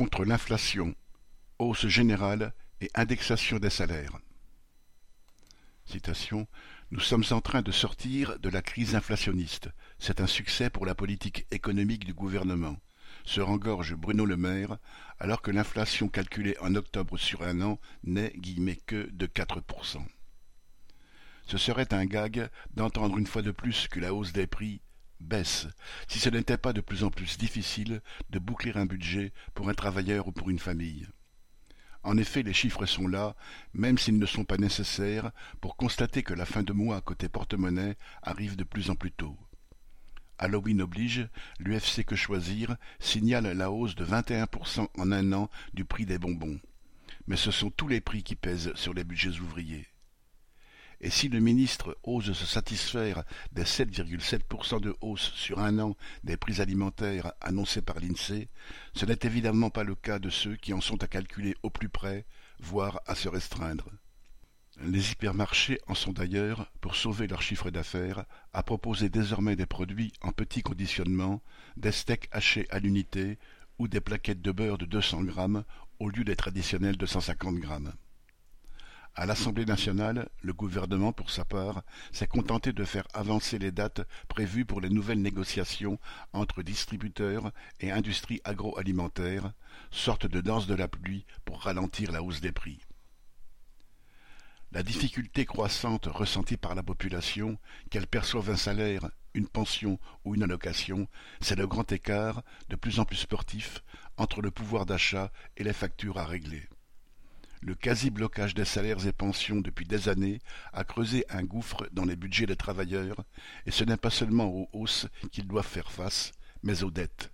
contre l'inflation, hausse générale et indexation des salaires. Nous sommes en train de sortir de la crise inflationniste. C'est un succès pour la politique économique du gouvernement, se rengorge Bruno Le Maire, alors que l'inflation calculée en octobre sur un an n'est que de 4%. Ce serait un gag d'entendre une fois de plus que la hausse des prix baisse, si ce n'était pas de plus en plus difficile de boucler un budget pour un travailleur ou pour une famille. En effet, les chiffres sont là, même s'ils ne sont pas nécessaires, pour constater que la fin de mois côté porte-monnaie arrive de plus en plus tôt. Halloween oblige, l'UFC Que Choisir signale la hausse de 21% en un an du prix des bonbons. Mais ce sont tous les prix qui pèsent sur les budgets ouvriers. Et si le ministre ose se satisfaire des 7,7% de hausse sur un an des prix alimentaires annoncés par l'INSEE, ce n'est évidemment pas le cas de ceux qui en sont à calculer au plus près, voire à se restreindre. Les hypermarchés en sont d'ailleurs, pour sauver leur chiffre d'affaires, à proposer désormais des produits en petit conditionnement, des steaks hachés à l'unité ou des plaquettes de beurre de 200 grammes au lieu des traditionnels de 150 grammes. À l'Assemblée nationale, le gouvernement, pour sa part, s'est contenté de faire avancer les dates prévues pour les nouvelles négociations entre distributeurs et industries agroalimentaires, sorte de danse de la pluie pour ralentir la hausse des prix. La difficulté croissante ressentie par la population, qu'elle perçoive un salaire, une pension ou une allocation, c'est le grand écart, de plus en plus sportif, entre le pouvoir d'achat et les factures à régler. Le quasi-blocage des salaires et pensions depuis des années a creusé un gouffre dans les budgets des travailleurs, et ce n'est pas seulement aux hausses qu'ils doivent faire face, mais aux dettes.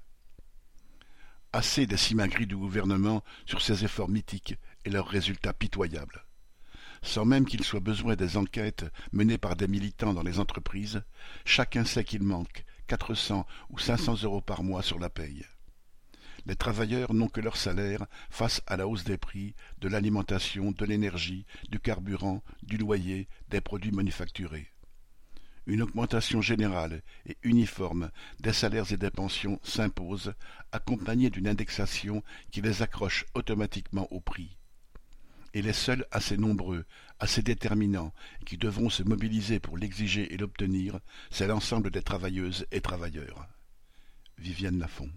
Assez des simagrées du gouvernement sur ces efforts mythiques et leurs résultats pitoyables. Sans même qu'il soit besoin des enquêtes menées par des militants dans les entreprises, chacun sait qu'il manque quatre cents ou cinq cents euros par mois sur la paye les travailleurs n'ont que leur salaire face à la hausse des prix, de l'alimentation, de l'énergie, du carburant, du loyer, des produits manufacturés. Une augmentation générale et uniforme des salaires et des pensions s'impose, accompagnée d'une indexation qui les accroche automatiquement au prix. Et les seuls assez nombreux, assez déterminants, qui devront se mobiliser pour l'exiger et l'obtenir, c'est l'ensemble des travailleuses et travailleurs. Viviane Lafont